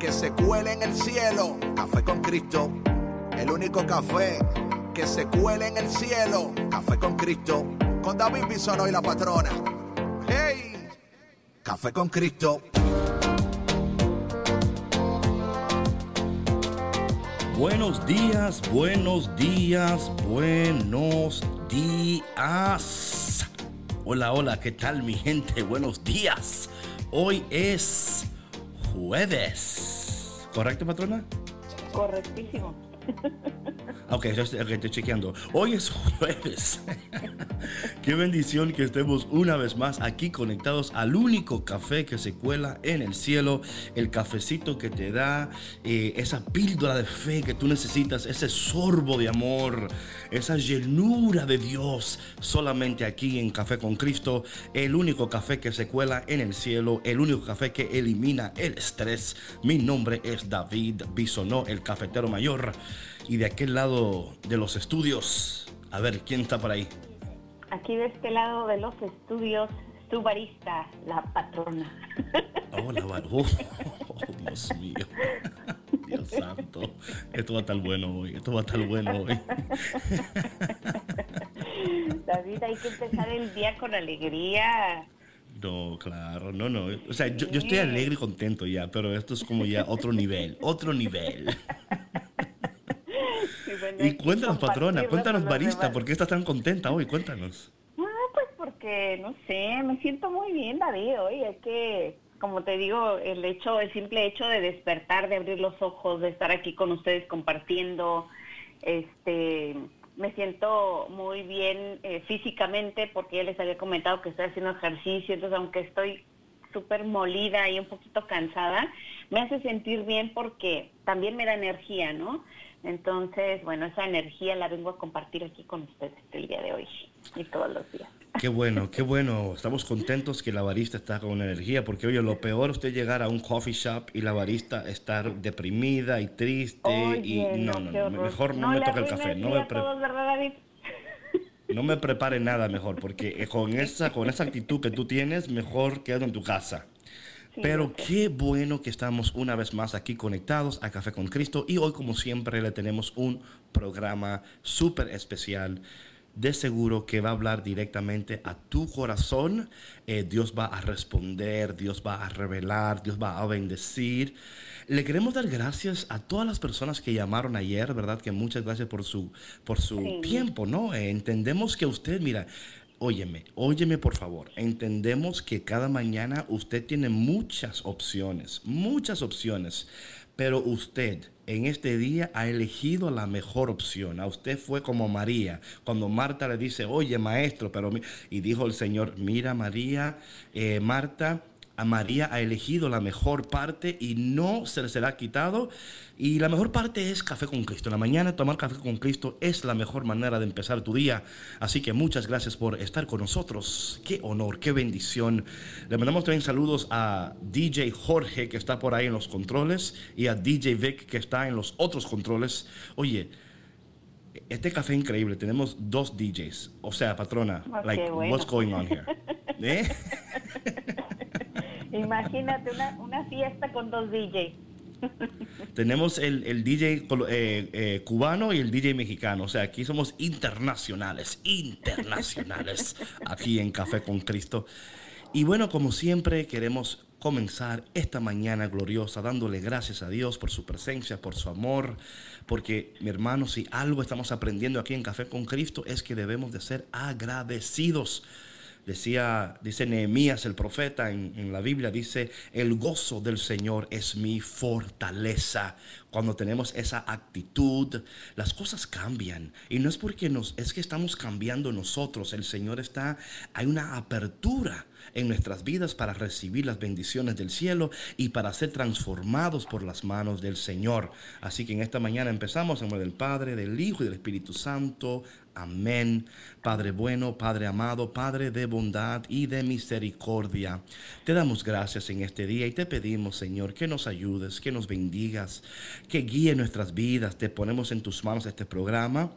que se cuele en el cielo. Café con Cristo, el único café que se cuele en el cielo. Café con Cristo, con David Bisono y la patrona. ¡Hey! Café con Cristo. Buenos días, buenos días, buenos días. Hola, hola, ¿qué tal mi gente? Buenos días. Hoy es jueves. ¿Correcto, patrona? Correctísimo. Ok, estoy chequeando. Hoy es jueves. Qué bendición que estemos una vez más aquí conectados al único café que se cuela en el cielo. El cafecito que te da eh, esa píldora de fe que tú necesitas, ese sorbo de amor, esa llenura de Dios. Solamente aquí en Café con Cristo, el único café que se cuela en el cielo, el único café que elimina el estrés. Mi nombre es David Bisonó, el cafetero mayor. Y de aquel lado de los estudios, a ver, ¿quién está por ahí? Aquí de este lado de los estudios, su barista, la patrona. Oh, la oh, Dios mío. Dios santo. Esto va a estar bueno hoy. Esto va a estar bueno hoy. David, hay que empezar el día con alegría. No, claro, no, no. O sea, yo, yo estoy alegre y contento ya, pero esto es como ya otro nivel, otro nivel y cuéntanos, patrona, cuéntanos, barista, ¿por qué estás tan contenta hoy? Cuéntanos. No, pues porque, no sé, me siento muy bien, David, hoy es que, como te digo, el hecho, el simple hecho de despertar, de abrir los ojos, de estar aquí con ustedes compartiendo, este, me siento muy bien eh, físicamente porque ya les había comentado que estoy haciendo ejercicio, entonces aunque estoy súper molida y un poquito cansada, me hace sentir bien porque también me da energía, ¿no? Entonces, bueno, esa energía la vengo a compartir aquí con ustedes el día de hoy y todos los días. Qué bueno, qué bueno. Estamos contentos que la barista está con energía, porque oye, lo peor es usted llegar a un coffee shop y la barista estar deprimida y triste y no, no, mejor no, me toque el café. No me, no me prepare nada mejor, porque con esa, con esa actitud que tú tienes, mejor quedo en tu casa. Pero qué bueno que estamos una vez más aquí conectados a Café con Cristo y hoy como siempre le tenemos un programa súper especial. De seguro que va a hablar directamente a tu corazón. Eh, Dios va a responder, Dios va a revelar, Dios va a bendecir. Le queremos dar gracias a todas las personas que llamaron ayer, ¿verdad? Que muchas gracias por su, por su tiempo, ¿no? Eh, entendemos que usted, mira, Óyeme, óyeme por favor. Entendemos que cada mañana usted tiene muchas opciones, muchas opciones, pero usted en este día ha elegido la mejor opción. A usted fue como María, cuando Marta le dice, oye maestro, pero... Y dijo el Señor, mira María, eh, Marta, a María ha elegido la mejor parte y no se le será quitado. Y la mejor parte es café con Cristo. En la mañana tomar café con Cristo es la mejor manera de empezar tu día. Así que muchas gracias por estar con nosotros. Qué honor, qué bendición. Le mandamos también saludos a DJ Jorge que está por ahí en los controles y a DJ Vic que está en los otros controles. Oye, este café es increíble. Tenemos dos DJs. O sea, patrona, like, what's going on here? ¿Eh? Imagínate una, fiesta con dos DJs. Tenemos el, DJ eh, eh, cubano y el DJ mexicano. O sea, aquí somos internacionales, internacionales, aquí en Café con Cristo. Y bueno, como siempre, queremos comenzar esta mañana gloriosa dándole gracias a Dios por su presencia, por su amor, porque mi hermano, si algo estamos aprendiendo aquí en Café con Cristo es que debemos de ser agradecidos Decía, dice Nehemías el profeta en, la Biblia, dice, el gozo del Señor es mi fortaleza. cuando tenemos esa actitud, las cosas cambian. Y no es porque nos, es que estamos cambiando nosotros. El Señor está, hay una apertura en nuestras vidas para recibir las bendiciones del cielo y para ser transformados por las manos del Señor. Así que en esta mañana empezamos en nombre del Padre, del Hijo y del Espíritu Santo. Amén. Padre bueno, Padre amado, Padre de bondad y de misericordia. Te damos gracias en este día y te pedimos, Señor, que nos ayudes, que nos bendigas, que guíe nuestras vidas. Te ponemos en tus manos este programa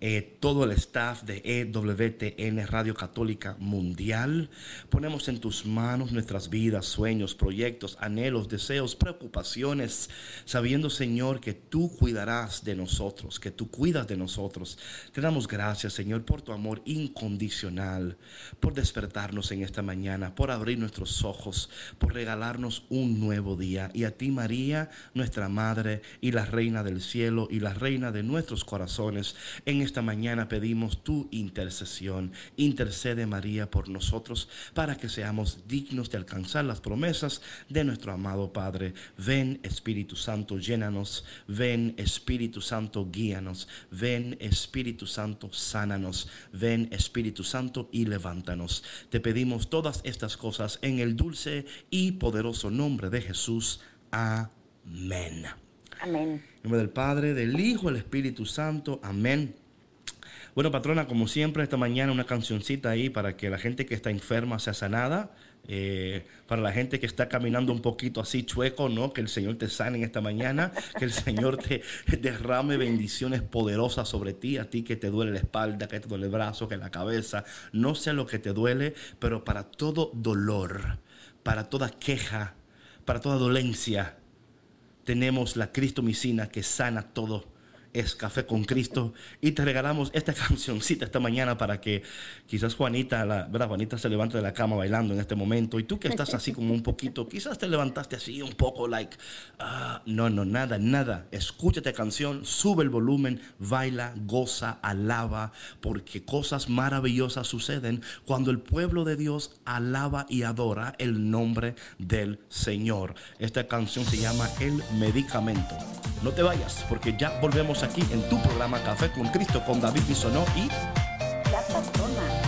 eh, todo el staff de EWTN Radio Católica Mundial. Ponemos en tus manos nuestras vidas, sueños, proyectos, anhelos, deseos, preocupaciones, sabiendo, Señor, que tú cuidarás de nosotros, que tú cuidas de nosotros. Te damos gracias, Señor, por tu amor incondicional, por despertarnos en esta mañana, por abrir nuestros ojos, por regalarnos un nuevo día. Y a ti, María, nuestra Madre y la Reina del Cielo y la Reina de nuestros corazones, en esta mañana pedimos tu intercesión. Intercede María por nosotros para que seamos dignos de alcanzar las promesas de nuestro amado Padre. Ven Espíritu Santo, llénanos. Ven Espíritu Santo, guíanos. Ven Espíritu Santo, sánanos. Ven Espíritu Santo y levántanos. Te pedimos todas estas cosas en el dulce y poderoso nombre de Jesús. Amén. En nombre del Padre, del Hijo, del Espíritu Santo. Amén. Bueno, patrona, como siempre, esta mañana una cancioncita ahí para que la gente que está enferma sea sanada. Eh, para la gente que está caminando un poquito así chueco, ¿no? Que el Señor te sane en esta mañana, que el Señor te derrame bendiciones poderosas sobre ti, a ti que te duele la espalda, que te duele el brazo, que la cabeza, no sé lo que te duele, pero para todo dolor, para toda queja, para toda dolencia, tenemos la cristomicina que sana todo es Café con Cristo y te regalamos esta cancioncita esta mañana para que quizás Juanita, la, ¿verdad? Juanita se levante de la cama bailando en este momento y tú que estás así como un poquito, quizás te levantaste así un poco like, ah, no, no, nada, nada, escúchate canción, sube el volumen, baila, goza, alaba, porque cosas maravillosas suceden cuando el pueblo de Dios alaba y adora el nombre del Señor. Esta canción se llama El Medicamento. No te vayas porque ya volvemos a aquí en tu programa Café con Cristo con David Bisonó y La.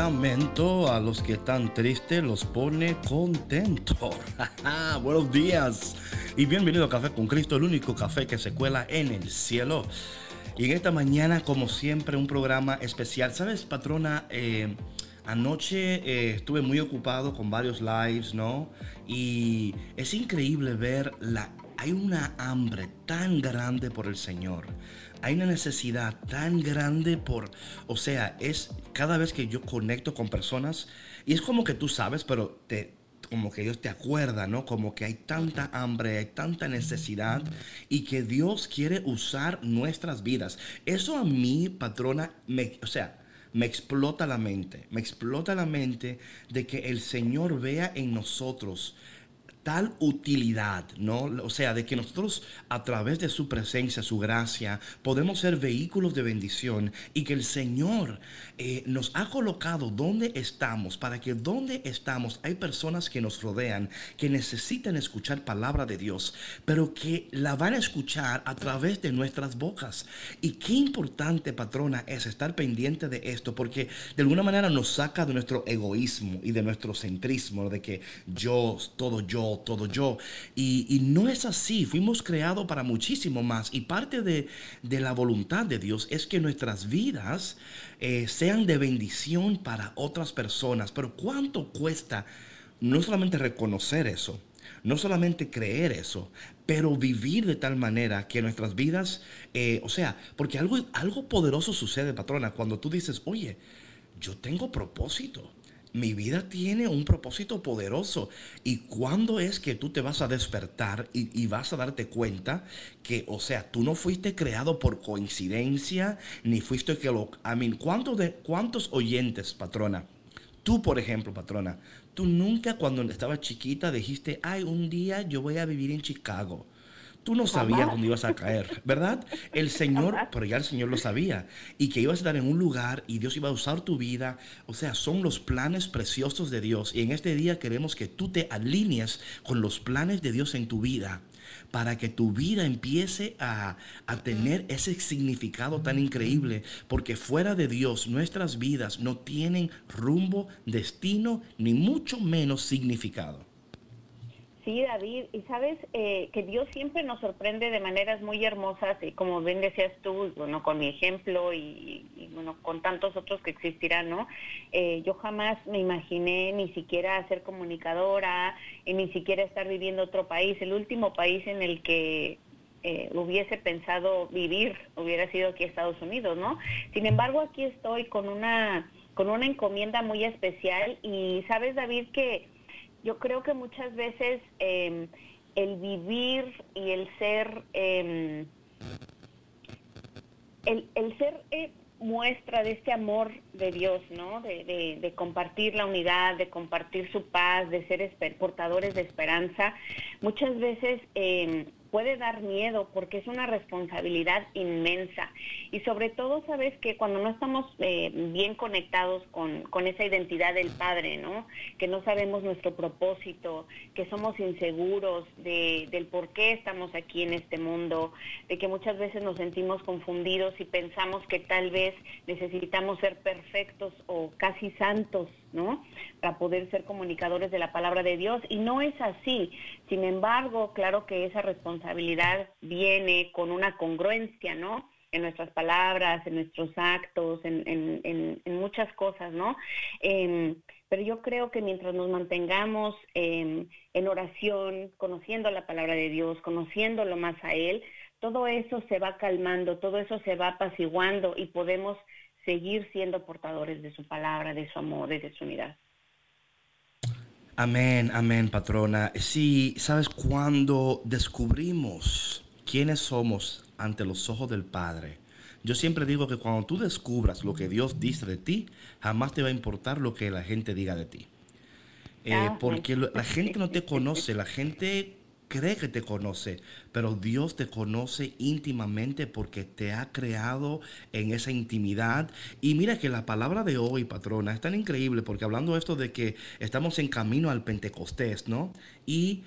Medicamento a los que están tristes los pone contentos. Buenos días y bienvenido a Café con Cristo, el único café que se cuela en el cielo. Y en esta mañana, como siempre, un programa especial. ¿Sabes, patrona? Eh, anoche eh, estuve muy ocupado con varios lives, ¿no? Y es increíble ver la... Hay una hambre tan grande por el Señor hay una necesidad tan grande por, o sea, es cada vez que yo conecto con personas y es como que tú sabes, pero te como que Dios te acuerda, ¿no? Como que hay tanta hambre, hay tanta necesidad y que Dios quiere usar nuestras vidas. Eso a mí, patrona, me, o sea, me explota la mente, me explota la mente de que el Señor vea en nosotros tal utilidad, ¿no? O sea, de que nosotros a través de su presencia, su gracia, podemos ser vehículos de bendición y que el Señor eh, nos ha colocado donde estamos, para que donde estamos hay personas que nos rodean, que necesitan escuchar palabra de Dios, pero que la van a escuchar a través de nuestras bocas. Y qué importante, patrona, es estar pendiente de esto, porque de alguna manera nos saca de nuestro egoísmo y de nuestro centrismo, de que yo, todo yo, todo yo. Y, no es así, fuimos creados para muchísimo más. Y parte de, de la voluntad de Dios es que nuestras vidas eh, sean de bendición para otras personas. Pero ¿cuánto cuesta no solamente reconocer eso? No solamente creer eso, pero vivir de tal manera que nuestras vidas, eh, o sea, porque algo, algo poderoso sucede, patrona, cuando tú dices, oye, yo tengo propósito mi vida tiene un propósito poderoso. ¿Y cuándo es que tú te vas a despertar y, vas a darte cuenta que, o sea, tú no fuiste creado por coincidencia, ni fuiste que lo... I mean, ¿cuántos, ¿cuántos oyentes, patrona? Tú, por ejemplo, patrona, tú nunca cuando estabas chiquita dijiste, ay, un día yo voy a vivir en Chicago. Tú no sabías dónde ibas a caer, ¿verdad? El Señor, pero ya el Señor lo sabía. Y que ibas a estar en un lugar y Dios iba a usar tu vida. O sea, son los planes preciosos de Dios. Y en este día queremos que tú te alinees con los planes de Dios en tu vida para que tu vida empiece a, a, tener ese significado tan increíble, porque fuera de Dios nuestras vidas no tienen rumbo, destino, ni mucho menos significado. Sí, David, y sabes eh, que Dios siempre nos sorprende de maneras muy hermosas, y como bien decías tú, bueno, con mi ejemplo y, bueno, con tantos otros que existirán, ¿no? Eh, yo jamás me imaginé ni siquiera ser comunicadora, y ni siquiera estar viviendo otro país. El último país en el que eh, hubiese pensado vivir hubiera sido aquí Estados Unidos, ¿no? Sin embargo, aquí estoy con una con una encomienda muy especial y sabes, David, que yo creo que muchas veces eh, el vivir y el ser, eh, el, el, ser eh, muestra de este amor de Dios, ¿no? De, de, de, compartir la unidad, de compartir su paz, de ser portadores de esperanza, muchas veces em, puede dar miedo porque es una responsabilidad inmensa. Y sobre todo, sabes que cuando no estamos eh, bien conectados con, con, esa identidad del Padre, ¿no? Que no sabemos nuestro propósito, que somos inseguros de, del por qué estamos aquí en este mundo, de que muchas veces nos sentimos confundidos y pensamos que tal vez necesitamos ser perfectos o casi santos ¿no? Para poder ser comunicadores de la palabra de Dios. Y no es así. Sin embargo, claro que esa responsabilidad viene con una congruencia, ¿no? En nuestras palabras, en nuestros actos, en, muchas cosas, ¿no? Eh, pero yo creo que mientras nos mantengamos en oración, conociendo la palabra de Dios, conociéndolo más a Él, todo eso se va calmando, todo eso se va apaciguando y podemos seguir siendo portadores de su palabra, de su amor de su unidad. Amén, amén, patrona. Sí, sabes, cuando descubrimos quiénes somos ante los ojos del Padre, yo siempre digo que cuando tú descubras lo que Dios dice de ti, jamás te va a importar lo que la gente diga de ti. Eh, ah, porque la gente no te conoce, la gente cree que te conoce, pero Dios te conoce íntimamente porque te ha creado en esa intimidad. Y mira que la palabra de hoy, patrona, es tan increíble porque hablando esto de que estamos en camino al Pentecostés, ¿no? Y...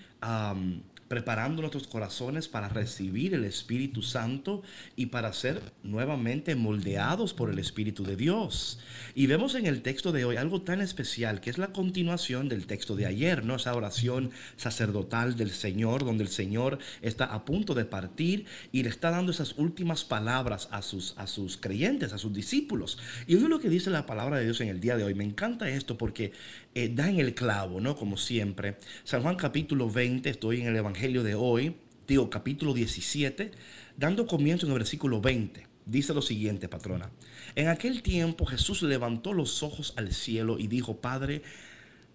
preparando nuestros corazones para recibir el Espíritu Santo y para ser nuevamente moldeados por el Espíritu de Dios. Y vemos en el texto de hoy algo tan especial que es la continuación del texto de ayer, ¿no? Esa oración sacerdotal del Señor, donde el Señor está a punto de partir y le está dando esas últimas palabras a sus, a sus creyentes, a sus discípulos. Y hoy lo que dice la palabra de Dios en el día de hoy. Me encanta esto porque eh, da en el clavo, ¿no? Como siempre. San Juan capítulo 20, estoy en el Evangelio de hoy, digo capítulo 17, dando comienzo en el versículo 20. Dice lo siguiente, patrona. En aquel tiempo Jesús levantó los ojos al cielo y dijo, Padre,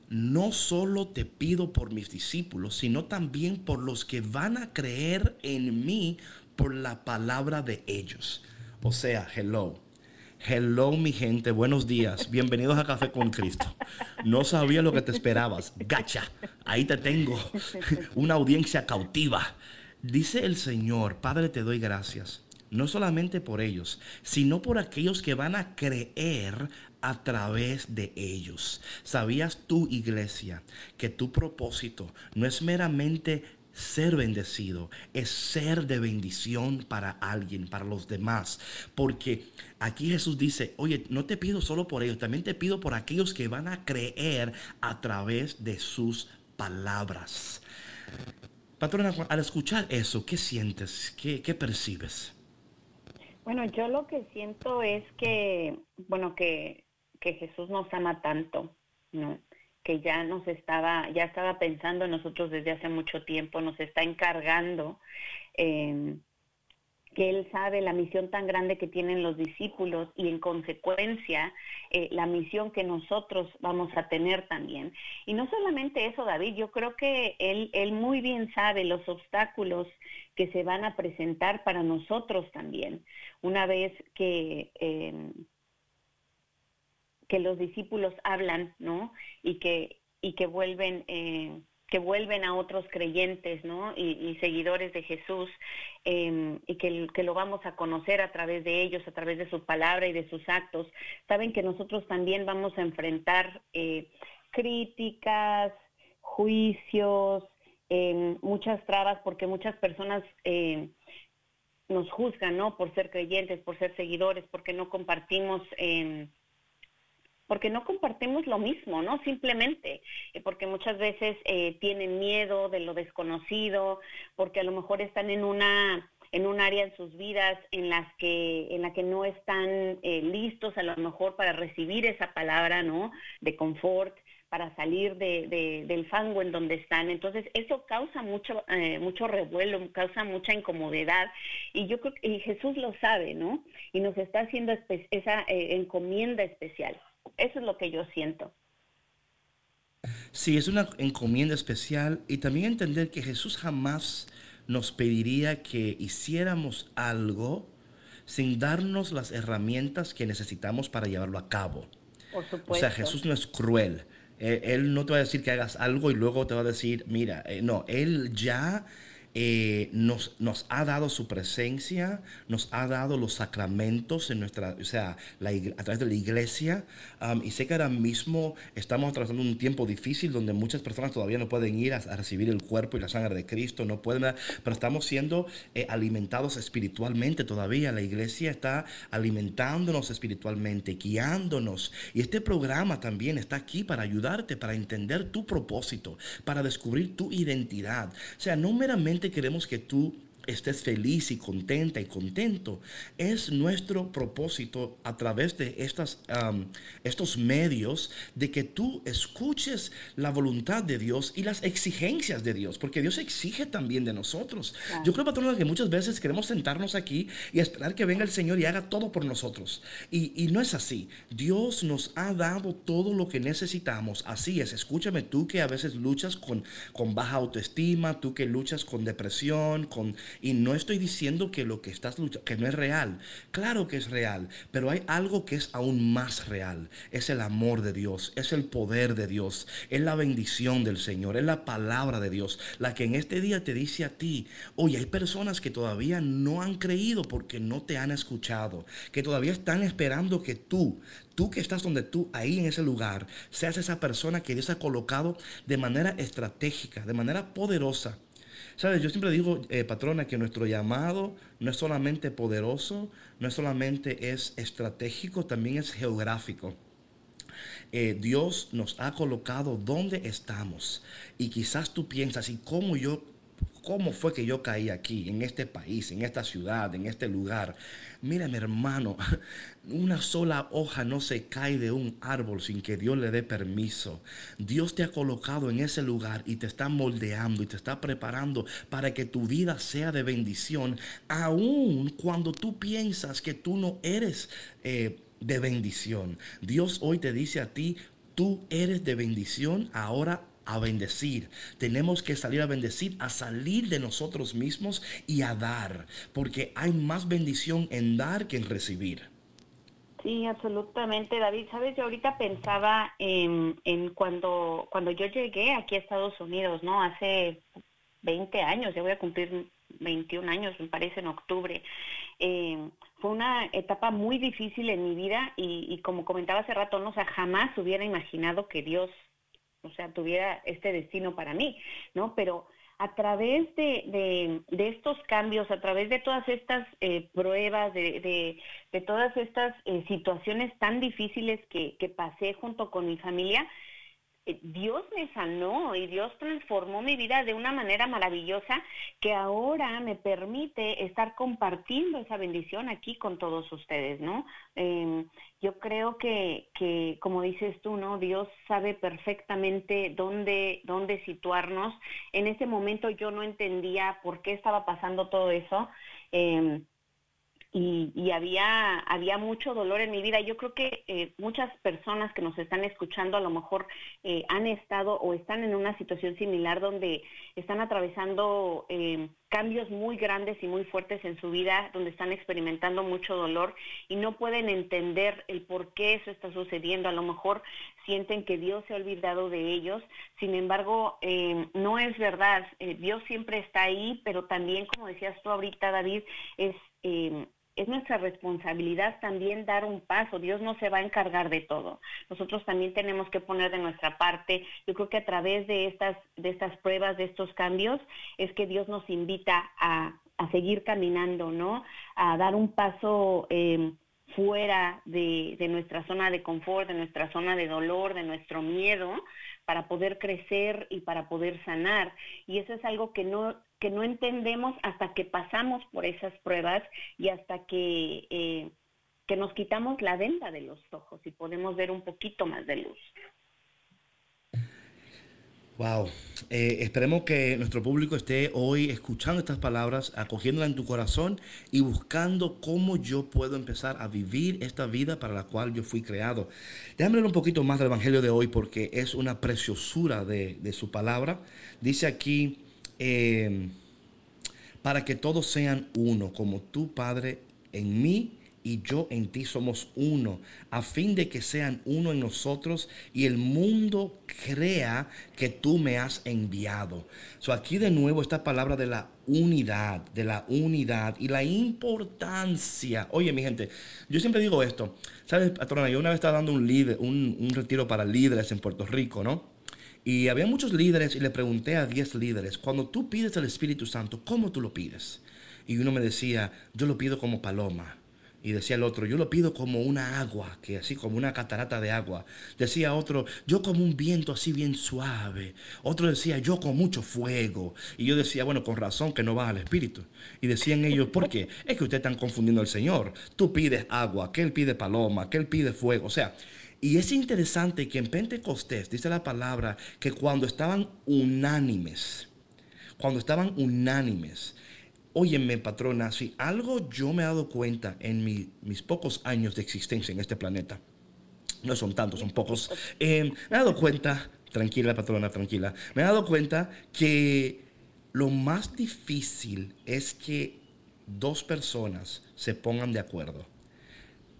no solo te pido por mis discípulos, sino también por los que van a creer en mí por la palabra de ellos. O sea, hello. Hello, mi gente, buenos días. Bienvenidos a Café con Cristo. No sabía lo que te esperabas. Gacha, ahí te tengo. Una audiencia cautiva. Dice el Señor, Padre, te doy gracias. No solamente por ellos, sino por aquellos que van a creer a través de ellos. ¿Sabías tú, iglesia, que tu propósito no es meramente ser bendecido, es ser de bendición para alguien, para los demás. Porque aquí Jesús dice, oye, no te pido solo por ellos, también te pido por aquellos que van a creer a través de sus palabras. Patrona, al escuchar eso, ¿qué sientes? ¿Qué, percibes? Bueno, yo lo que siento es que, bueno, que, que Jesús nos ama tanto, ¿no? Que ya nos estaba, ya estaba pensando en nosotros desde hace mucho tiempo, nos está encargando, eh, que Él sabe la misión tan grande que tienen los discípulos y en consecuencia eh, la misión que nosotros vamos a tener también. Y no solamente eso, David, yo creo que Él, él muy bien sabe los obstáculos que se van a presentar para nosotros también. Una vez que... Eh, que los discípulos hablan, ¿no? Y que, y que vuelven, eh, que vuelven a otros creyentes, ¿no? Y, seguidores de Jesús, eh, y que, que, lo vamos a conocer a través de ellos, a través de su palabra y de sus actos. Saben que nosotros también vamos a enfrentar eh, críticas, juicios, muchas trabas, porque muchas personas nos juzgan, ¿no? Por ser creyentes, por ser seguidores, porque no compartimos porque no compartimos lo mismo, ¿no? Simplemente, eh, porque muchas veces eh, tienen miedo de lo desconocido, porque a lo mejor están en una en un área en sus vidas en las que en la que no están eh, listos a lo mejor para recibir esa palabra, ¿no? De confort para salir de, de, del fango en donde están. Entonces, eso causa mucho, eh, mucho revuelo, causa mucha incomodidad. Y yo creo que Jesús lo sabe, ¿no? Y nos está haciendo esa encomienda especial. Eso es lo que yo siento. Sí, es una encomienda especial y también entender que Jesús jamás nos pediría que hiciéramos algo sin darnos las herramientas que necesitamos para llevarlo a cabo. Por supuesto. O sea, Jesús no es cruel. Eh, él no te va a decir que hagas algo y luego te va a decir, mira, eh, no, Él ya eh, nos, ha dado su presencia, nos ha dado los sacramentos en nuestra, o sea, a través de la iglesia. Um, y sé que ahora mismo estamos atravesando un tiempo difícil donde muchas personas todavía no pueden ir a, a recibir el cuerpo y la sangre de Cristo, no pueden, pero estamos siendo eh, alimentados espiritualmente todavía. La iglesia está alimentándonos espiritualmente, guiándonos. Y este programa también está aquí para ayudarte, para entender tu propósito, para descubrir tu identidad. O sea, no meramente queremos que tú estés feliz y contenta y contento. Es nuestro propósito a través de estas, um, estos medios de que tú escuches la voluntad de Dios y las exigencias de Dios, porque Dios exige también de nosotros. Claro. Yo creo, patrona, que muchas veces queremos sentarnos aquí y esperar que venga el Señor y haga todo por nosotros. Y, y no es así. Dios nos ha dado todo lo que necesitamos. Así es. Escúchame tú que a veces luchas con, con baja autoestima, tú que luchas con depresión, con y no estoy diciendo que lo que estás luchando, que no es real. Claro que es real, pero hay algo que es aún más real. Es el amor de Dios, es el poder de Dios, es la bendición del Señor, es la palabra de Dios, la que en este día te dice a ti, oye, hay personas que todavía no han creído porque no te han escuchado, que todavía están esperando que tú, tú que estás donde tú, ahí en ese lugar, seas esa persona que Dios ha colocado de manera estratégica, de manera poderosa Sabes, yo siempre digo, eh, patrona, que nuestro llamado no es solamente poderoso, no es solamente es estratégico, también es geográfico. Eh, Dios nos ha colocado donde estamos. Y quizás tú piensas, ¿y cómo yo, cómo fue que yo caí aquí, en este país, en esta ciudad, en este lugar? Mira, mi hermano, una sola hoja no se cae de un árbol sin que Dios le dé permiso. Dios te ha colocado en ese lugar y te está moldeando y te está preparando para que tu vida sea de bendición, aun cuando tú piensas que tú no eres eh, de bendición. Dios hoy te dice a ti, tú eres de bendición, ahora a bendecir. Tenemos que salir a bendecir, a salir de nosotros mismos y a dar, porque hay más bendición en dar que en recibir. Sí, absolutamente, David. Sabes, yo ahorita pensaba en, cuando, cuando yo llegué aquí a Estados Unidos, ¿no? Hace 20 años, ya voy a cumplir 21 años, me parece, en octubre. Eh, fue una etapa muy difícil en mi vida y, como comentaba hace rato, no, o jamás hubiera imaginado que Dios, o sea, tuviera este destino para mí, ¿no? Pero a través de, de, estos cambios, a través de todas estas eh, pruebas, de, de, todas estas eh, situaciones tan difíciles que, que pasé junto con mi familia, Dios me sanó y Dios transformó mi vida de una manera maravillosa que ahora me permite estar compartiendo esa bendición aquí con todos ustedes, ¿no? Eh, yo creo que, que, como dices tú, ¿no? Dios sabe perfectamente dónde, dónde situarnos. En ese momento yo no entendía por qué estaba pasando todo eso. Eh, y, y, había, había mucho dolor en mi vida. Yo creo que eh, muchas personas que nos están escuchando a lo mejor eh, han estado o están en una situación similar donde están atravesando eh, cambios muy grandes y muy fuertes en su vida, donde están experimentando mucho dolor y no pueden entender el por qué eso está sucediendo. A lo mejor sienten que Dios se ha olvidado de ellos. Sin embargo, no es verdad. Dios siempre está ahí, pero también, como decías tú ahorita, David, es es nuestra responsabilidad también dar un paso. Dios no se va a encargar de todo. Nosotros también tenemos que poner de nuestra parte. Yo creo que a través de estas, de estas pruebas, de estos cambios, es que Dios nos invita a, a seguir caminando, ¿no? A dar un paso eh, fuera de, de nuestra zona de confort, de nuestra zona de dolor, de nuestro miedo, para poder crecer y para poder sanar. Y eso es algo que no que no entendemos hasta que pasamos por esas pruebas y hasta que, eh, que nos quitamos la venda de los ojos y podemos ver un poquito más de luz. Wow. Eh, esperemos que nuestro público esté hoy escuchando estas palabras, acogiéndolas en tu corazón y buscando cómo yo puedo empezar a vivir esta vida para la cual yo fui creado. Déjame leer un poquito más del Evangelio de hoy porque es una preciosura de, de su palabra. Dice aquí, eh, para que todos sean uno, como tu Padre en mí y yo en ti somos uno, a fin de que sean uno en nosotros y el mundo crea que tú me has enviado. So aquí de nuevo esta palabra de la unidad, de la unidad y la importancia. Oye, mi gente, yo siempre digo esto. ¿Sabes, patrona? Yo una vez estaba dando un, líder, un, un retiro para líderes en Puerto Rico, ¿no? Y había muchos líderes y le pregunté a 10 líderes, cuando tú pides el Espíritu Santo, ¿cómo tú lo pides? Y uno me decía, yo lo pido como paloma. Y decía el otro, yo lo pido como una agua, que así como una catarata de agua. Decía otro, yo como un viento así bien suave. Otro decía, yo con mucho fuego. Y yo decía, bueno, con razón que no va al Espíritu. Y decían ellos, ¿por qué? Es que ustedes están confundiendo al Señor. Tú pides agua, que Él pide paloma, que Él pide fuego. O sea, y es interesante que en Pentecostés dice la palabra que cuando estaban unánimes, cuando estaban unánimes, óyeme patrona, si algo yo me he dado cuenta en mi, mis pocos años de existencia en este planeta, no son tantos, son pocos, eh, me he dado cuenta, tranquila patrona, tranquila, me he dado cuenta que lo más difícil es que dos personas se pongan de acuerdo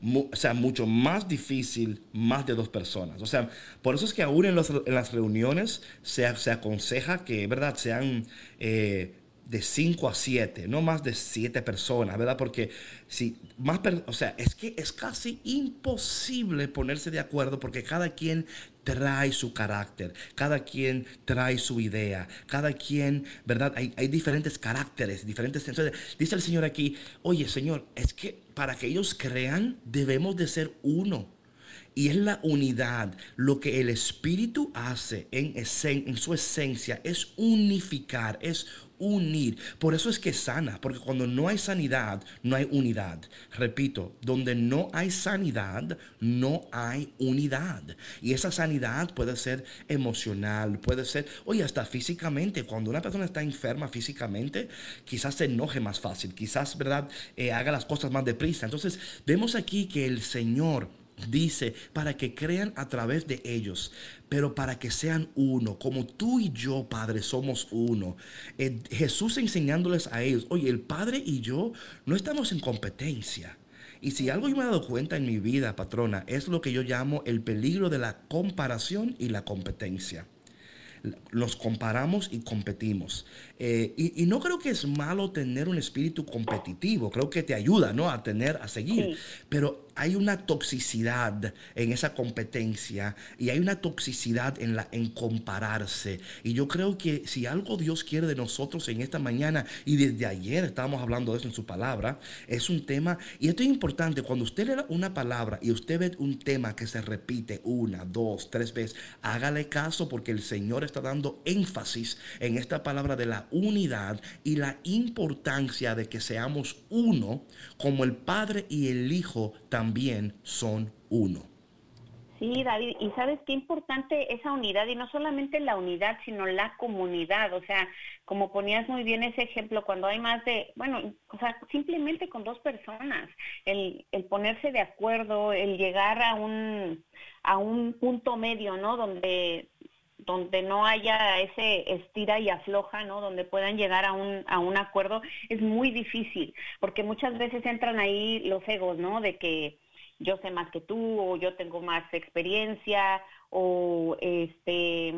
o sea, mucho más difícil más de dos personas. O sea, por eso es que aún en, los, en las reuniones se, se, aconseja que, ¿verdad?, sean eh, de 5 a 7, no más de 7 personas, ¿verdad? Porque si más, o sea, es que es casi imposible ponerse de acuerdo porque cada quien trae su carácter, cada quien trae su idea, cada quien, ¿verdad? Hay, hay diferentes caracteres, diferentes... Entonces, dice el Señor aquí, oye Señor, es que para que ellos crean debemos de ser uno. Y es la unidad. Lo que el Espíritu hace en, su esencia es unificar, es unir. Por eso es que sana, porque cuando no hay sanidad, no hay unidad. Repito, donde no hay sanidad, no hay unidad. Y esa sanidad puede ser emocional, puede ser, oye, hasta físicamente. Cuando una persona está enferma físicamente, quizás se enoje más fácil, quizás, ¿verdad?, Eh, haga las cosas más deprisa. Entonces, vemos aquí que el Señor dice, para que crean a través de ellos, pero para que sean uno, como tú y yo, Padre, somos uno. Eh, Jesús enseñándoles a ellos, oye, el Padre y yo no estamos en competencia. Y si algo yo me he dado cuenta en mi vida, patrona, es lo que yo llamo el peligro de la comparación y la competencia nos comparamos y competimos. Eh, y, y no creo que es malo tener un espíritu competitivo, creo que te ayuda ¿no? a tener, a seguir, Sí. pero hay una toxicidad en esa competencia y hay una toxicidad en, la, en compararse. Y yo creo que si algo Dios quiere de nosotros en esta mañana, y desde ayer estábamos hablando de eso en su palabra, es un tema, y esto es importante, cuando usted lee una palabra y usted ve un tema que se repite una, dos, tres veces, hágale caso porque el Señor está dando énfasis en esta palabra de la unidad y la importancia de que seamos uno, como el Padre y el Hijo también son uno. Sí, David, y sabes qué importante esa unidad, y no solamente la unidad, sino la comunidad, o sea, como ponías muy bien ese ejemplo, cuando hay más de, bueno, o sea, simplemente con dos personas, el, el ponerse de acuerdo, el llegar a un, a un punto medio, ¿no? Donde donde no haya ese estira y afloja, ¿no? Donde puedan llegar a un, a un acuerdo, es muy difícil, porque muchas veces entran ahí los egos, ¿no? De que yo sé más que tú, o yo tengo más experiencia, o este,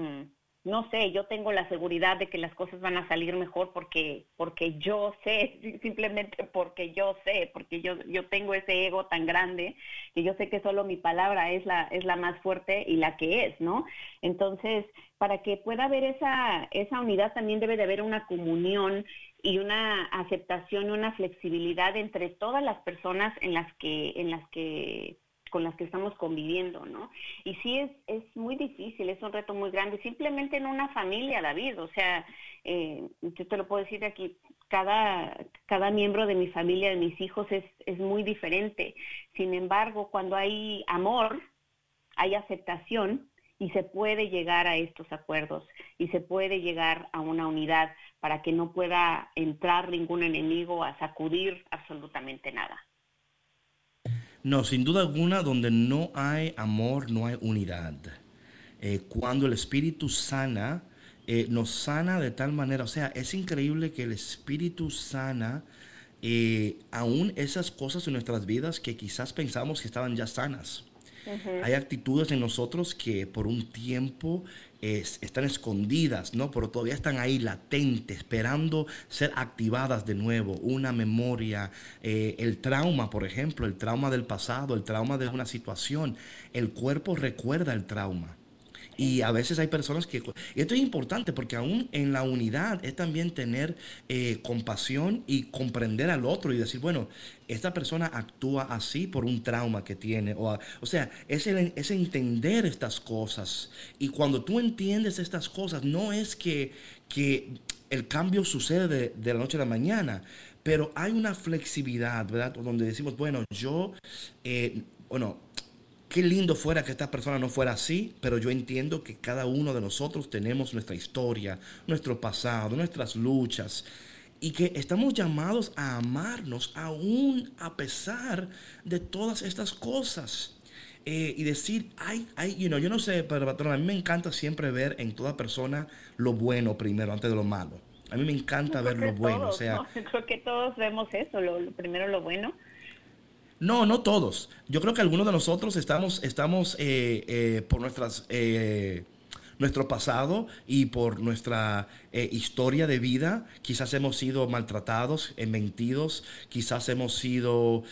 no sé, yo tengo la seguridad de que las cosas van a salir mejor porque, porque yo sé, simplemente porque yo sé, porque yo, yo tengo ese ego tan grande que yo sé que solo mi palabra es la, es la más fuerte y la que es, ¿no? Entonces, para que pueda haber esa, esa unidad también debe de haber una comunión y una aceptación y una flexibilidad entre todas las personas en las que, en las que con las que estamos conviviendo, ¿no? Y sí es, es muy difícil, es un reto muy grande, simplemente en una familia, David, o sea, eh, yo te lo puedo decir aquí, cada, cada miembro de mi familia, de mis hijos, es, es muy diferente. Sin embargo, cuando hay amor, hay aceptación y se puede llegar a estos acuerdos y se puede llegar a una unidad para que no pueda entrar ningún enemigo a sacudir absolutamente nada. No, sin duda alguna, donde no hay amor, no hay unidad. Eh, cuando el Espíritu sana, eh, nos sana de tal manera, o sea, es increíble que el Espíritu sana eh, aún esas cosas en nuestras vidas que quizás pensamos que estaban ya sanas. Hay actitudes en nosotros que por un tiempo es- están escondidas, ¿no? Pero todavía están ahí latentes, esperando ser activadas de nuevo. Una memoria, eh, el trauma, por ejemplo, el trauma del pasado, el trauma de una situación. El cuerpo recuerda el trauma. Y a veces hay personas que... Esto es importante porque aún en la unidad es también tener eh, compasión y comprender al otro y decir, bueno, esta persona actúa así por un trauma que tiene. O, o sea, es, el- es entender estas cosas. Y cuando tú entiendes estas cosas, no es que, que el cambio sucede de, de la noche a la mañana, pero hay una flexibilidad, ¿verdad? Donde decimos, bueno, yo, eh, bueno, Qué lindo fuera que esta persona no fuera así, pero yo entiendo que cada uno de nosotros tenemos nuestra historia, nuestro pasado, nuestras luchas, y que estamos llamados a amarnos aún a pesar de todas estas cosas. Eh, y decir, ay, ay, you know, yo no sé, pero patrón, a mí me encanta siempre ver en toda persona lo bueno primero, antes de lo malo. A mí me encanta ver lo bueno, o todos, sea, ¿no? Creo que todos vemos eso, lo, lo primero lo bueno. No, no todos. Yo creo que algunos de nosotros estamos, estamos eh, eh, por nuestras, eh, nuestro pasado y por nuestra historia de vida, quizás hemos sido maltratados, mentidos, quizás hemos sido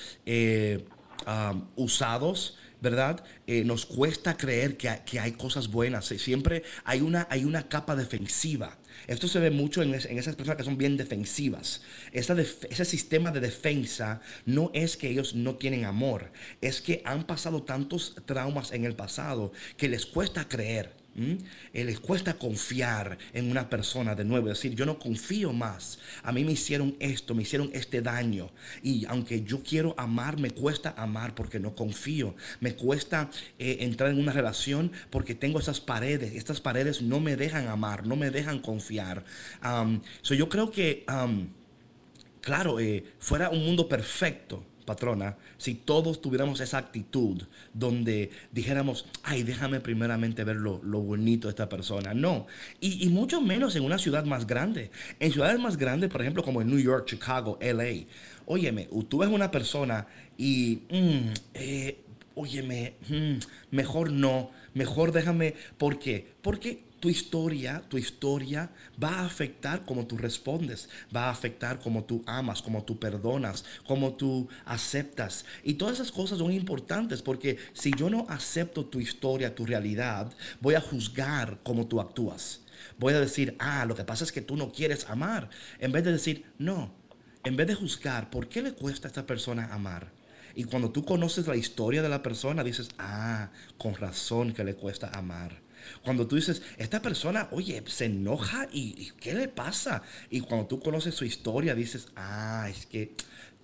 usados. ¿Verdad? Nos cuesta creer que que hay cosas buenas. Siempre hay una, hay una capa defensiva. Esto se ve mucho en, es- en esas personas que son bien defensivas. Ese sistema de defensa no es que ellos no tienen amor, es que han pasado tantos traumas en el pasado que les cuesta creer. ¿M? Eh, les cuesta confiar en una persona de nuevo, decir, yo no confío más. A mí me hicieron esto, me hicieron este daño. Y aunque yo quiero amar, me cuesta amar porque no confío. Me cuesta eh, entrar en una relación porque tengo esas paredes. Estas paredes no me dejan amar, no me dejan confiar. Um, so yo creo que... Claro, eh, fuera un mundo perfecto, patrona, si todos tuviéramos esa actitud donde dijéramos, ay, déjame primeramente ver lo, bonito de esta persona. No, y, y mucho menos en una ciudad más grande. En ciudades más grandes, por ejemplo, como en New York, Chicago, LA, óyeme, tú ves una persona y, mm, eh, óyeme, mm, mejor no, mejor déjame, ¿por qué? Porque tu historia, tu historia va a afectar cómo tú respondes, va a afectar cómo tú amas, cómo tú perdonas, cómo tú aceptas. Y todas esas cosas son importantes porque si yo no acepto tu historia, tu realidad, voy a juzgar cómo tú actúas. Voy a decir, ah, lo que pasa es que tú no quieres amar. En vez de decir, no, en vez de juzgar, ¿por qué le cuesta a esta persona amar? Y cuando tú conoces la historia de la persona, dices, ah, con razón que le cuesta amar. Cuando tú dices, esta persona, oye, se enoja y, ¿qué le pasa? Y cuando tú conoces su historia, dices, ah, es que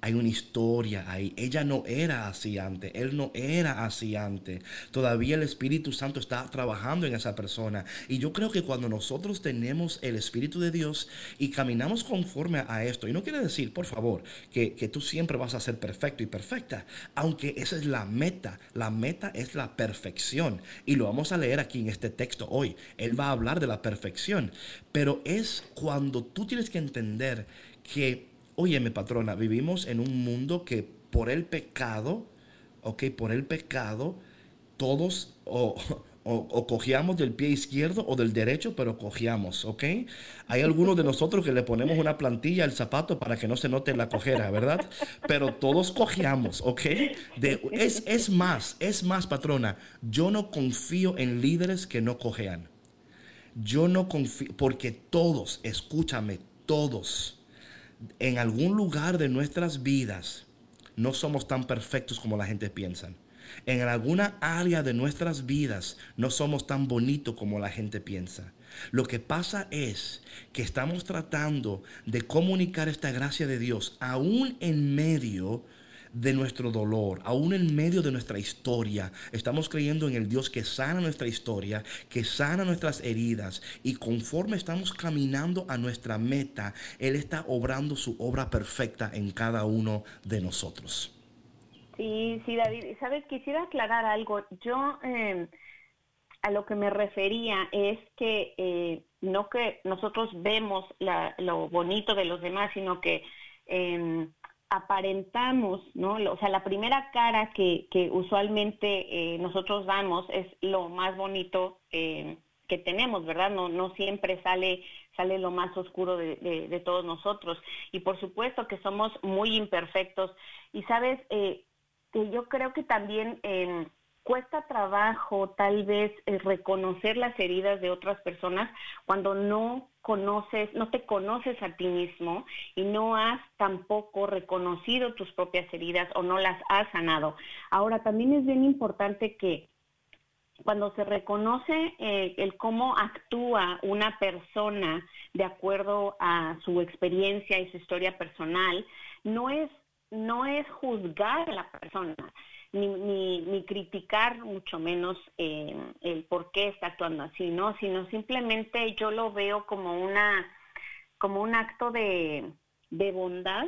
hay una historia ahí. Ella no era así antes, él no era así antes. Todavía el Espíritu Santo está trabajando en esa persona. Y yo creo que cuando nosotros tenemos el Espíritu de Dios y caminamos conforme a esto, y no quiere decir, por favor, que, que tú siempre vas a ser perfecto y perfecta, aunque esa es la meta. La meta es la perfección. Y lo vamos a leer aquí en este texto hoy. Él va a hablar de la perfección. Pero es cuando tú tienes que entender que Óyeme, patrona, vivimos en un mundo que por el pecado, ok, por el pecado, todos o, o, o cogíamos del pie izquierdo o del derecho, pero cogíamos, ok. Hay algunos de nosotros que le ponemos una plantilla al zapato para que no se note la cojera, ¿verdad? Pero todos cogíamos, ok. Es, es más, es más, patrona, yo no confío en líderes que no cojean. Yo no confío, porque todos, escúchame, todos, en algún lugar de nuestras vidas no somos tan perfectos como la gente piensa. En alguna área de nuestras vidas no somos tan bonitos como la gente piensa. Lo que pasa es que estamos tratando de comunicar esta gracia de Dios aún en medio de nuestro dolor, aún en medio de nuestra historia. Estamos creyendo en el Dios que sana nuestra historia, que sana nuestras heridas y conforme estamos caminando a nuestra meta, Él está obrando su obra perfecta en cada uno de nosotros. Sí, sí, David. Sabes, quisiera aclarar algo. Yo eh, a lo que me refería es que eh, no que nosotros vemos lo bonito de los demás, sino que eh, aparentamos, ¿no? O sea, la primera cara que, que usualmente eh, nosotros damos es lo más bonito eh, que tenemos, ¿verdad? No, no siempre sale, sale lo más oscuro de, de- de todos nosotros. Y por supuesto que somos muy imperfectos. Y sabes, eh, yo creo que también eh, cuesta trabajo tal vez eh, reconocer las heridas de otras personas cuando no conoces, no te conoces a ti mismo y no has tampoco reconocido tus propias heridas o no las has sanado. Ahora, también es bien importante que cuando se reconoce eh, el cómo actúa una persona de acuerdo a su experiencia y su historia personal, no es, no es juzgar a la persona, ni, ni, ni criticar mucho menos eh, el por qué está actuando así, ¿no? Sino simplemente yo lo veo como una, como un acto de, de bondad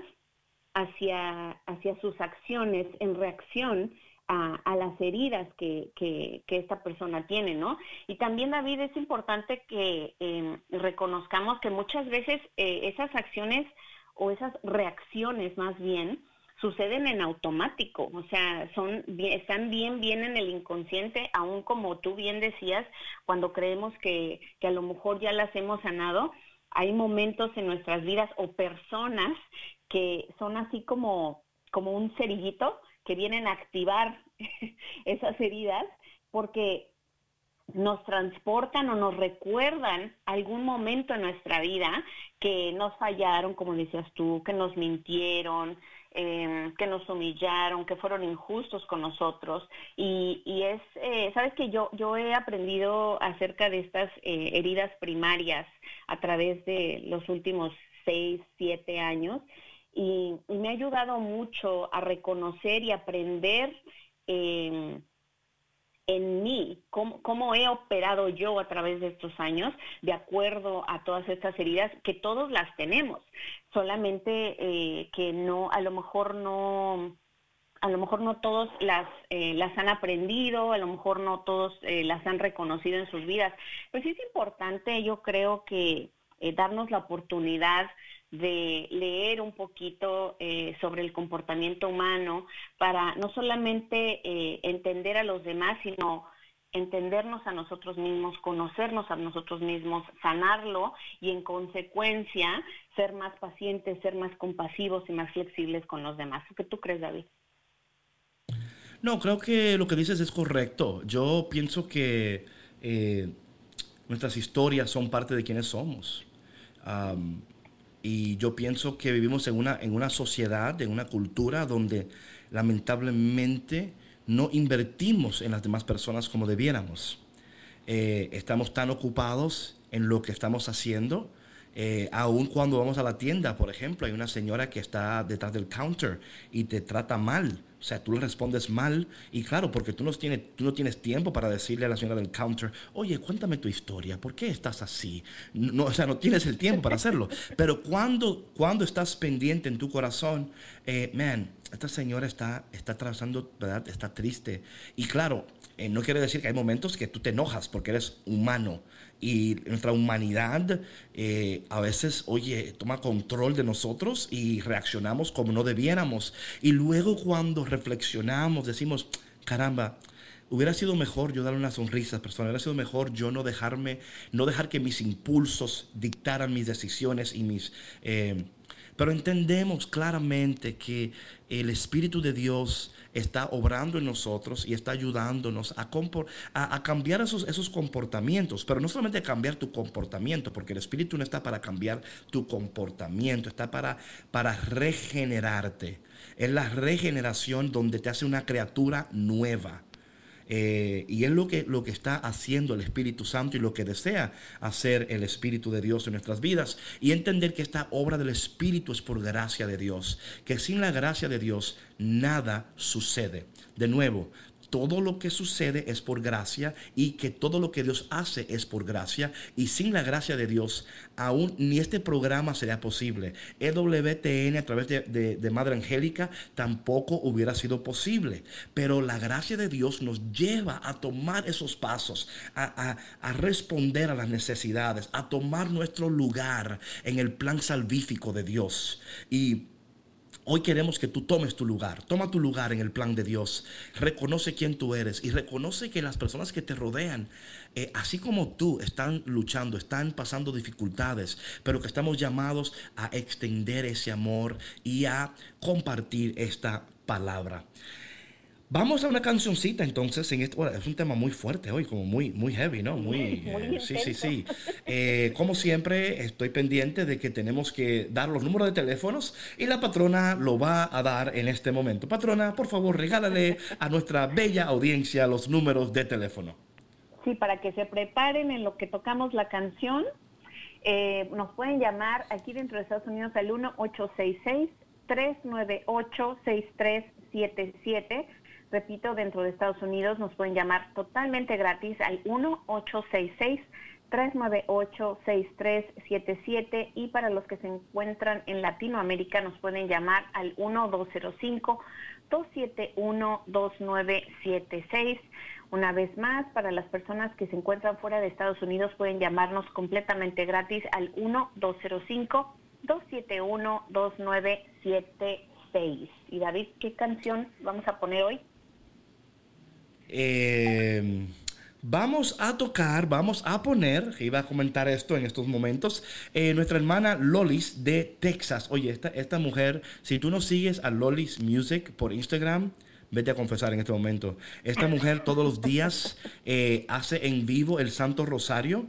hacia, hacia sus acciones en reacción a, las heridas que, que, esta persona tiene, ¿no? Y también, David, es importante que eh, reconozcamos que muchas veces eh, esas acciones o esas reacciones más bien suceden en automático, o sea, son están bien, bien en el inconsciente, aún como tú bien decías, cuando creemos que, que a lo mejor ya las hemos sanado, hay momentos en nuestras vidas o personas que son así como, como un cerillito que vienen a activar esas heridas porque nos transportan o nos recuerdan algún momento en nuestra vida que nos fallaron, como decías tú, que nos mintieron, eh, que nos humillaron, que fueron injustos con nosotros. Y, y es, eh, sabes que yo, yo he aprendido acerca de estas eh, heridas primarias a través de los últimos seis, siete años y, y me ha ayudado mucho a reconocer y aprender. En mí, cómo, cómo he operado yo a través de estos años, de acuerdo a todas estas heridas, que todos las tenemos, solamente eh, que no, a lo mejor no, a lo mejor no todos las, eh, las han aprendido, a lo mejor no todos eh, las han reconocido en sus vidas. Pues sí es importante, yo creo que eh, darnos la oportunidad de leer un poquito eh, sobre el comportamiento humano para no solamente eh, entender a los demás, sino entendernos a nosotros mismos, conocernos a nosotros mismos, sanarlo y en consecuencia ser más pacientes, ser más compasivos y más flexibles con los demás. ¿Qué tú crees, David? No, creo que lo que dices es correcto. Yo pienso que eh, nuestras historias son parte de quienes somos. Y yo pienso que vivimos en una, en una sociedad, en una cultura donde lamentablemente no invertimos en las demás personas como debiéramos. Eh, estamos tan ocupados en lo que estamos haciendo. eh, aun cuando vamos a la tienda, por ejemplo, hay una señora que está detrás del counter y te trata mal. O sea, tú le respondes mal y claro, porque tú no tienes, tú no tienes tiempo para decirle a la señora del counter, oye, cuéntame tu historia, ¿por qué estás así? No, o sea, no tienes el tiempo para hacerlo. Pero cuando, cuando estás pendiente en tu corazón, eh, man, esta señora está, está atravesando, ¿verdad? Está triste. Y claro, eh, no quiere decir que hay momentos que tú te enojas porque eres humano. Y nuestra humanidad eh, a veces, oye, toma control de nosotros y reaccionamos como no debiéramos. Y luego cuando reflexionamos, decimos, caramba, hubiera sido mejor yo darle una sonrisa a persona, hubiera sido mejor yo no dejarme, no dejar que mis impulsos dictaran mis decisiones y mis... eh, pero entendemos claramente que el Espíritu de Dios está obrando en nosotros y está ayudándonos a, a cambiar esos, esos comportamientos. Pero no solamente a cambiar tu comportamiento, porque el Espíritu no está para cambiar tu comportamiento, está para, para regenerarte. Es la regeneración donde te hace una criatura nueva. Eh, y es lo que, lo que está haciendo el Espíritu Santo y lo que desea hacer el Espíritu de Dios en nuestras vidas. Y entender que esta obra del Espíritu es por gracia de Dios. Que sin la gracia de Dios nada sucede. De nuevo, todo lo que sucede es por gracia y que todo lo que Dios hace es por gracia. Y sin la gracia de Dios, aún ni este programa sería posible. EWTN a través de, Madre Angélica tampoco hubiera sido posible. Pero la gracia de Dios nos lleva a tomar esos pasos, a, a- a responder a las necesidades, a tomar nuestro lugar en el plan salvífico de Dios. Y Hoy queremos que tú tomes tu lugar, toma tu lugar en el plan de Dios, reconoce quién tú eres y reconoce que las personas que te rodean, eh, así como tú, están luchando, están pasando dificultades, pero que estamos llamados a extender ese amor y a compartir esta palabra. Vamos a una cancioncita entonces. En bueno, es un tema muy fuerte hoy, como muy, muy heavy, ¿no? Muy, Muy eh, sí, sí, sí. Eh, como siempre, estoy pendiente de que tenemos que dar los números de teléfonos y la patrona lo va a dar en este momento. Patrona, por favor, regálale a nuestra bella audiencia los números de teléfono. Sí, para que se preparen en lo que tocamos la canción. Eh, nos pueden llamar aquí dentro de Estados Unidos al 1-866-398-6377. Repito, dentro de Estados Unidos nos pueden llamar totalmente gratis al 1-866-398-6377 y para los que se encuentran en Latinoamérica nos pueden llamar al 1-205-271-2976. Una vez más, para las personas que se encuentran fuera de Estados Unidos pueden llamarnos completamente gratis al 1-205-271-2976. Space. Y David, ¿qué canción vamos a poner hoy? Eh, vamos a tocar, vamos a poner, que iba a comentar esto en estos momentos, eh, nuestra hermana Lolis de Texas. Oye, esta, esta mujer, si tú no sigues a Lolis Music por Instagram, vete a confesar en este momento. Esta mujer todos los días eh, hace en vivo el Santo Rosario.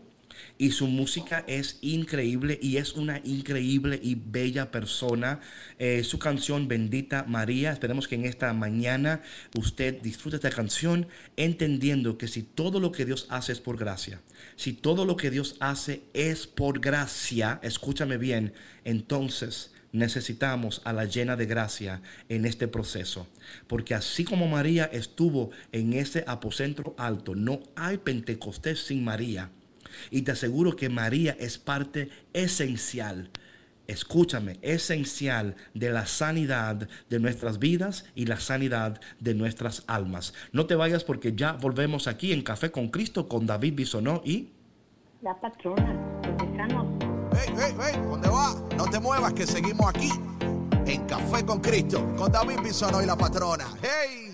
Y su música es increíble y es una increíble y bella persona. Eh, su canción Bendita María, esperemos que en esta mañana usted disfrute esta canción entendiendo que si todo lo que Dios hace es por gracia, si todo lo que Dios hace es por gracia, escúchame bien, entonces necesitamos a la llena de gracia en este proceso. Porque así como María estuvo en ese aposento alto, no hay Pentecostés sin María. Y te aseguro que María es parte esencial, escúchame, esencial de la sanidad de nuestras vidas y la sanidad de nuestras almas. No te vayas porque ya volvemos aquí en Café con Cristo con David Bisonó y... La patrona. Hey, hey, hey, ¿dónde va? No te muevas que seguimos aquí en Café con Cristo, con David Bisono y la patrona. ¡Hey!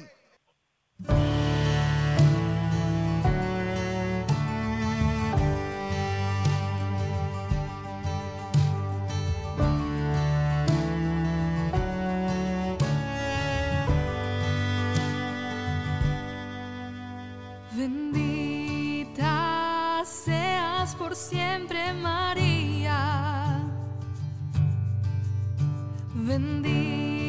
Siempre, María. Bendita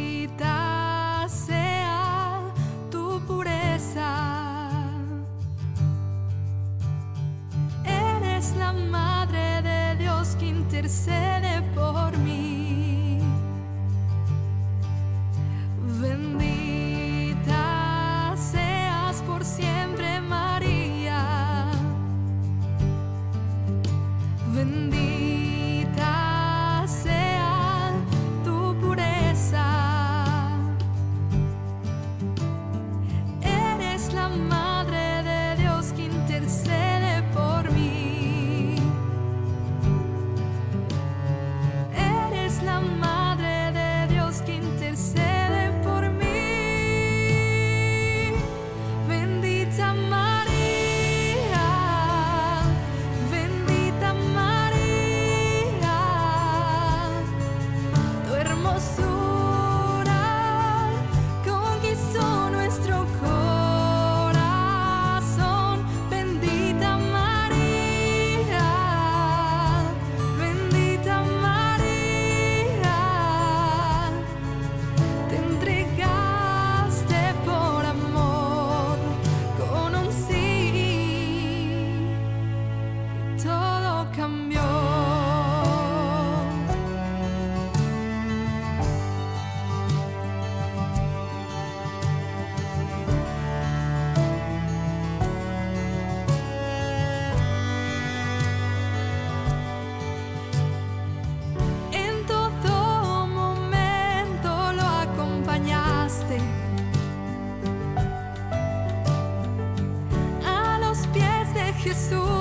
que sua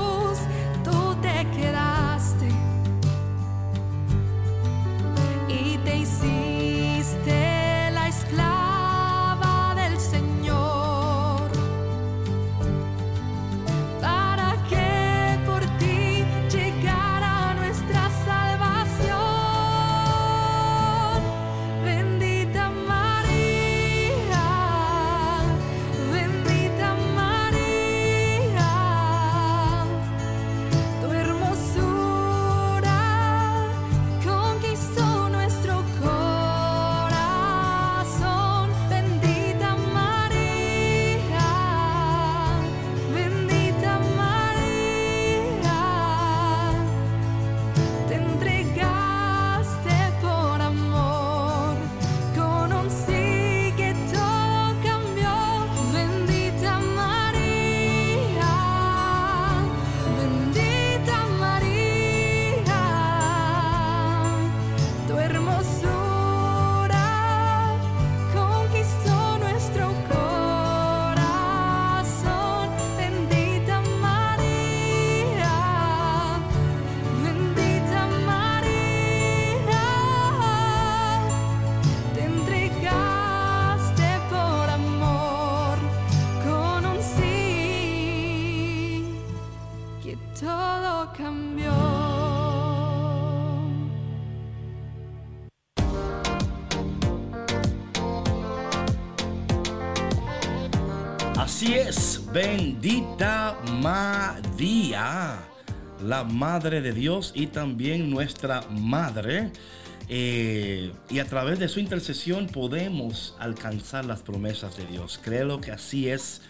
Así es, bendita María, la Madre de Dios y también nuestra Madre. Eh, y a través de su intercesión podemos alcanzar las promesas de Dios. Creo que así es.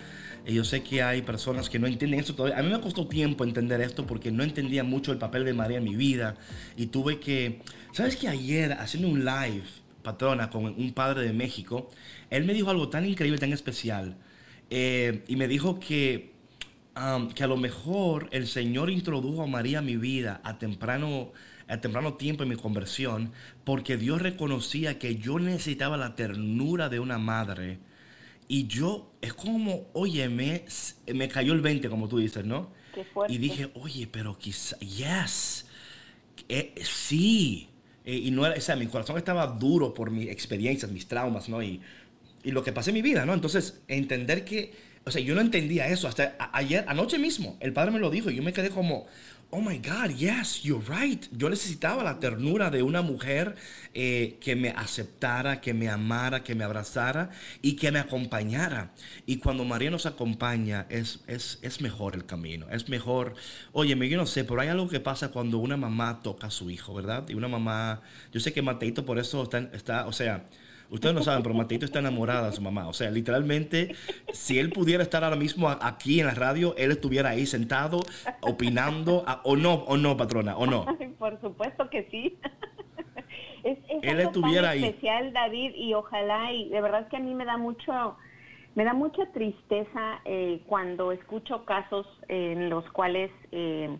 Y Yo sé que hay personas que no entienden esto todavía. A mí me costó tiempo entender esto porque no entendía mucho el papel de María en mi vida. Y tuve que... ¿Sabes que ayer haciendo un live, patrona, con un padre de México, él me dijo algo tan increíble, tan especial. Eh, y me dijo que, um, que a lo mejor el Señor introdujo a María a mi vida a temprano, a temprano tiempo en mi conversión, porque Dios reconocía que yo necesitaba la ternura de una madre. Y yo, es como, oye, me, me cayó el 20, como tú dices, ¿no? Qué. Y dije, oye, pero quizá, yes, eh, sí. Eh, y no era, o sea, mi corazón estaba duro por mis experiencias, mis traumas, ¿no? Y, y lo que pasé en mi vida, ¿no? Entonces, entender que, o sea, yo no entendía eso hasta ayer, anoche mismo, el padre me lo dijo y yo me quedé como, oh my God, yes, you're right. Yo necesitaba la ternura de una mujer eh, que me aceptara, que me amara, que me abrazara y que me acompañara. Y cuando María nos acompaña, es, es, es mejor el camino, es mejor. Oye, yo no sé, pero hay algo que pasa cuando una mamá toca a su hijo, ¿verdad? Y una mamá, yo sé que Mateito por eso está, está o sea, Ustedes no saben, pero Mateito está enamorada de su mamá. O sea, literalmente, si él pudiera estar ahora mismo aquí en la radio, él estuviera ahí sentado, opinando, a- o no, o no, patrona, o no. Por supuesto que sí. es, es Él algo estuviera tan ahí. especial, David, y ojalá, y de verdad que a mí me da mucho, me da mucha tristeza eh, cuando escucho casos en los cuales, eh,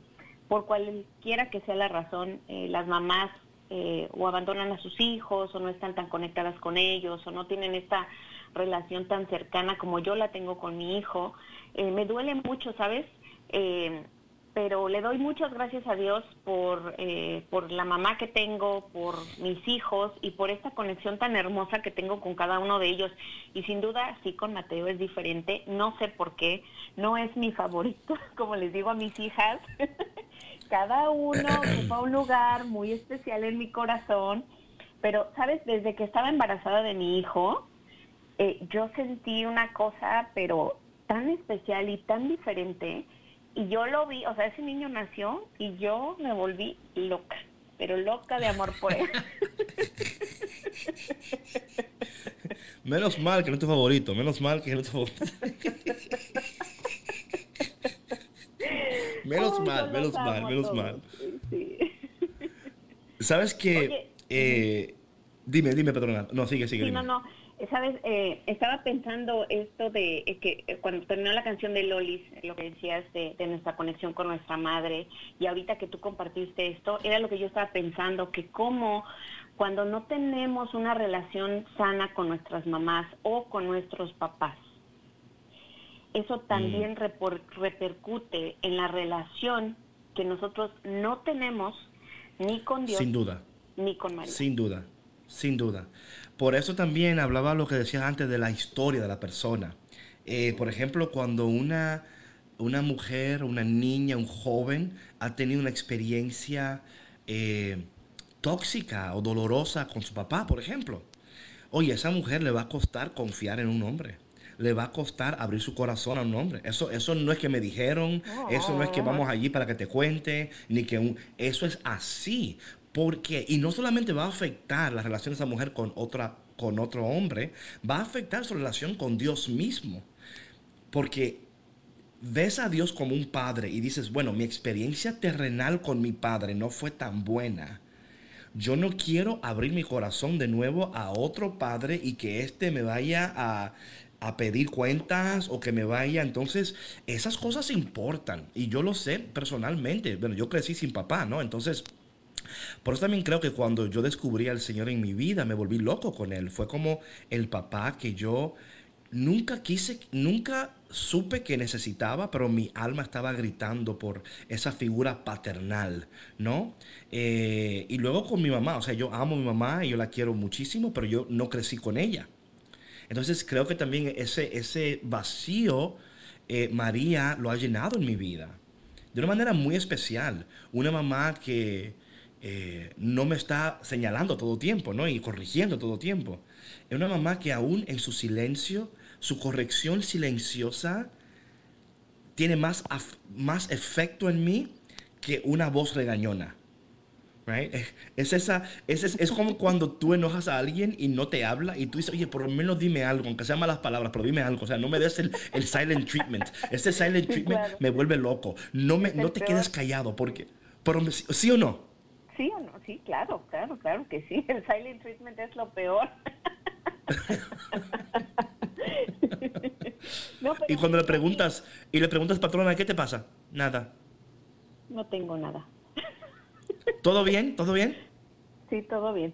por cualquiera que sea la razón, eh, las mamás eh, o abandonan a sus hijos o no están tan conectadas con ellos o no tienen esta relación tan cercana como yo la tengo con mi hijo. Eh, me duele mucho, ¿sabes? Eh, pero le doy muchas gracias a Dios por, eh, por la mamá que tengo, por mis hijos y por esta conexión tan hermosa que tengo con cada uno de ellos. Y sin duda, sí, con Mateo es diferente. No sé por qué. No es mi favorito, como les digo a mis hijas. cada uno ocupa un lugar muy especial en mi corazón. Pero, ¿sabes? Desde que estaba embarazada de mi hijo, eh, yo sentí una cosa, pero tan especial y tan diferente. Y yo lo vi, o sea, ese niño nació y yo me volví loca, pero loca de amor por él. Menos mal que no es tu favorito, menos mal que no es tu favorito. menos Ay, mal, menos mal, menos todos, mal. Sí. ¿Sabes qué? Oye, Eh, dime, dime, patrona. No, sigue, sigue. Sí, dime. no, no. Eh, Sabes, eh, estaba pensando esto de eh, que eh, cuando terminó la canción de Lolis, lo que decías de, de nuestra conexión con nuestra madre, y ahorita que tú compartiste esto, era lo que yo estaba pensando, que cómo cuando no tenemos una relación sana con nuestras mamás o con nuestros papás, eso también repor- repercute en la relación que nosotros no tenemos ni con Dios Sin duda. ni con María. Sin duda, sin duda. Por eso también hablaba lo que decías antes de la historia de la persona. Eh, por ejemplo, cuando una, una mujer, una niña, un joven ha tenido una experiencia eh, tóxica o dolorosa con su papá, por ejemplo. Oye, a esa mujer le va a costar confiar en un hombre. Le va a costar abrir su corazón a un hombre. Eso, eso no es que me dijeron, eso no es que vamos allí para que te cuente, ni que un, eso es así. Porque, y no solamente va a afectar la relación de esa mujer con, otra, con otro hombre, va a afectar su relación con Dios mismo. Porque ves a Dios como un padre y dices, bueno, mi experiencia terrenal con mi padre no fue tan buena. Yo no quiero abrir mi corazón de nuevo a otro padre y que éste me vaya a, a pedir cuentas o que me vaya. Entonces, esas cosas importan. Y yo lo sé personalmente. Bueno, yo crecí sin papá, ¿no? Entonces, por eso también creo que cuando yo descubrí al Señor en mi vida, me volví loco con Él. Fue como el papá que yo nunca quise, nunca supe que necesitaba, pero mi alma estaba gritando por esa figura paternal, ¿no? Eh, y luego con mi mamá, o sea, yo amo a mi mamá y yo la quiero muchísimo, pero yo no crecí con ella. Entonces creo que también ese, ese vacío eh, María lo ha llenado en mi vida. De una manera muy especial. Una mamá que eh, no me está señalando todo tiempo, ¿no? Y corrigiendo todo tiempo. Es una mamá que aún en su silencio su corrección silenciosa tiene más, más efecto en mí que una voz regañona. Right? Es, es esa, es, es, es como cuando tú enojas a alguien y no te habla y tú dices, oye, por lo menos dime algo, aunque sean malas palabras, pero dime algo. O sea, no me des el, el silent treatment. Este silent treatment Claro. me vuelve loco. No, me, no te quedes callado porque, pero ¿sí o no? Sí o no, sí, claro, claro, claro que sí. El silent treatment es lo peor. No, Y cuando le preguntas, y le preguntas, patrona, ¿qué te pasa? Nada. No tengo nada. ¿Todo bien? ¿Todo bien? Sí, todo bien.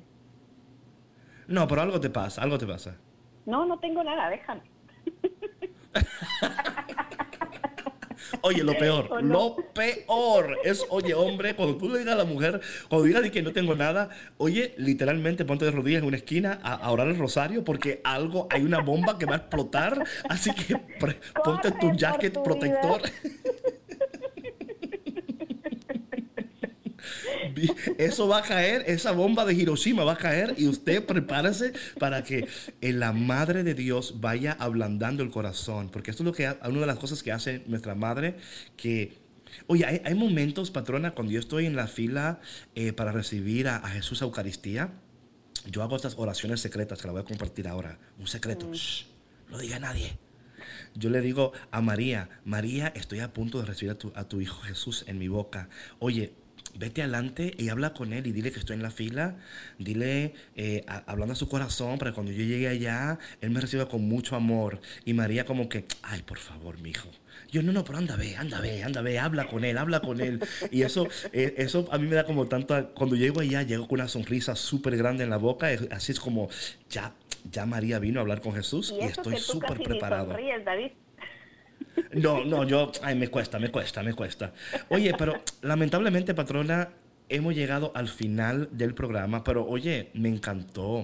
No, pero algo te pasa, algo te pasa. No, no tengo nada, déjame. Oye, lo peor, ¿O no? lo peor es, oye, hombre, cuando tú le digas a la mujer, cuando digas de que no tengo nada, oye, literalmente ponte de rodillas en una esquina a, a orar el rosario porque algo, hay una bomba que va a explotar, así que pre- ponte tu jacket tu protector. Vi- Eso va a caer, esa bomba de Hiroshima va a caer y usted prepárese para que la Madre de Dios vaya ablandando el corazón, porque esto es lo que una de las cosas que hace nuestra Madre, que, oye, hay, hay momentos, patrona, cuando yo estoy en la fila eh, para recibir a, a Jesús a Eucaristía, yo hago estas oraciones secretas que la voy a compartir ahora, un secreto, Shh, no diga a nadie. Yo le digo a María, María, estoy a punto de recibir a tu, a tu hijo Jesús en mi boca. Oye, vete adelante y habla con él y dile que estoy en la fila. Dile, eh, a- hablando a su corazón, para que cuando yo llegue allá, él me reciba con mucho amor. Y María como que, ay, por favor, mi hijo. Yo, no, no, pero anda, ve, anda, ve, anda, ve, habla con él, habla con él. Y eso, eh, eso a mí me da como tanta, cuando llego allá, llego con una sonrisa súper grande en la boca, así es como, ya, ya María vino a hablar con Jesús y, estoy súper preparado. sonríes, David. No, no, yo, ay, me cuesta, me cuesta, me cuesta. Oye, pero lamentablemente, patrona, hemos llegado al final del programa, pero oye, me encantó.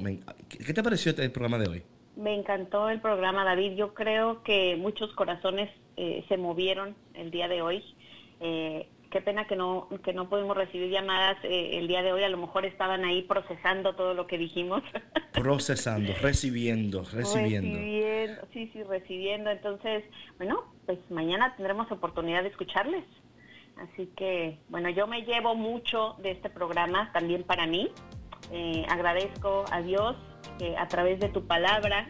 ¿Qué te pareció el programa de hoy? Me encantó el programa, David. Yo creo que muchos corazones eh, se movieron el día de hoy. Eh, qué pena que no que no pudimos recibir llamadas eh, el día de hoy. A lo mejor estaban ahí procesando todo lo que dijimos. Procesando, recibiendo, recibiendo. Recibiendo, sí, sí, recibiendo. Entonces, bueno, pues mañana tendremos oportunidad de escucharles. Así que, bueno, yo me llevo mucho de este programa también para mí. Eh, agradezco a Dios que a través de tu palabra,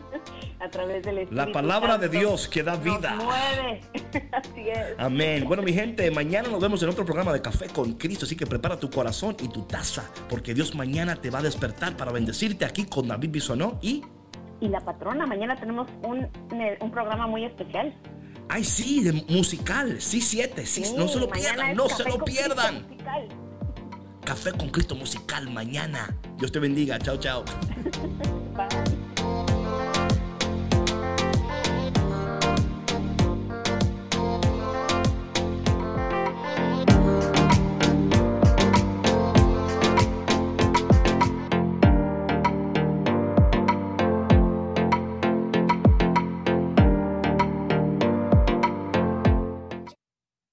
a través del Espíritu La palabra de Dios que da nos vida. mueve. Así es. Amén. Bueno, mi gente, mañana nos vemos en otro programa de Café con Cristo. Así que prepara tu corazón y tu taza, porque Dios mañana te va a despertar para bendecirte aquí con David Bisonó y. Y la patrona, mañana tenemos un, un programa muy especial. Ay, sí, de musical. Sí, siete. Sí, no se lo pierdan, no se lo pierdan. musical. Café con Cristo musical mañana. Dios te bendiga. Chao, chao.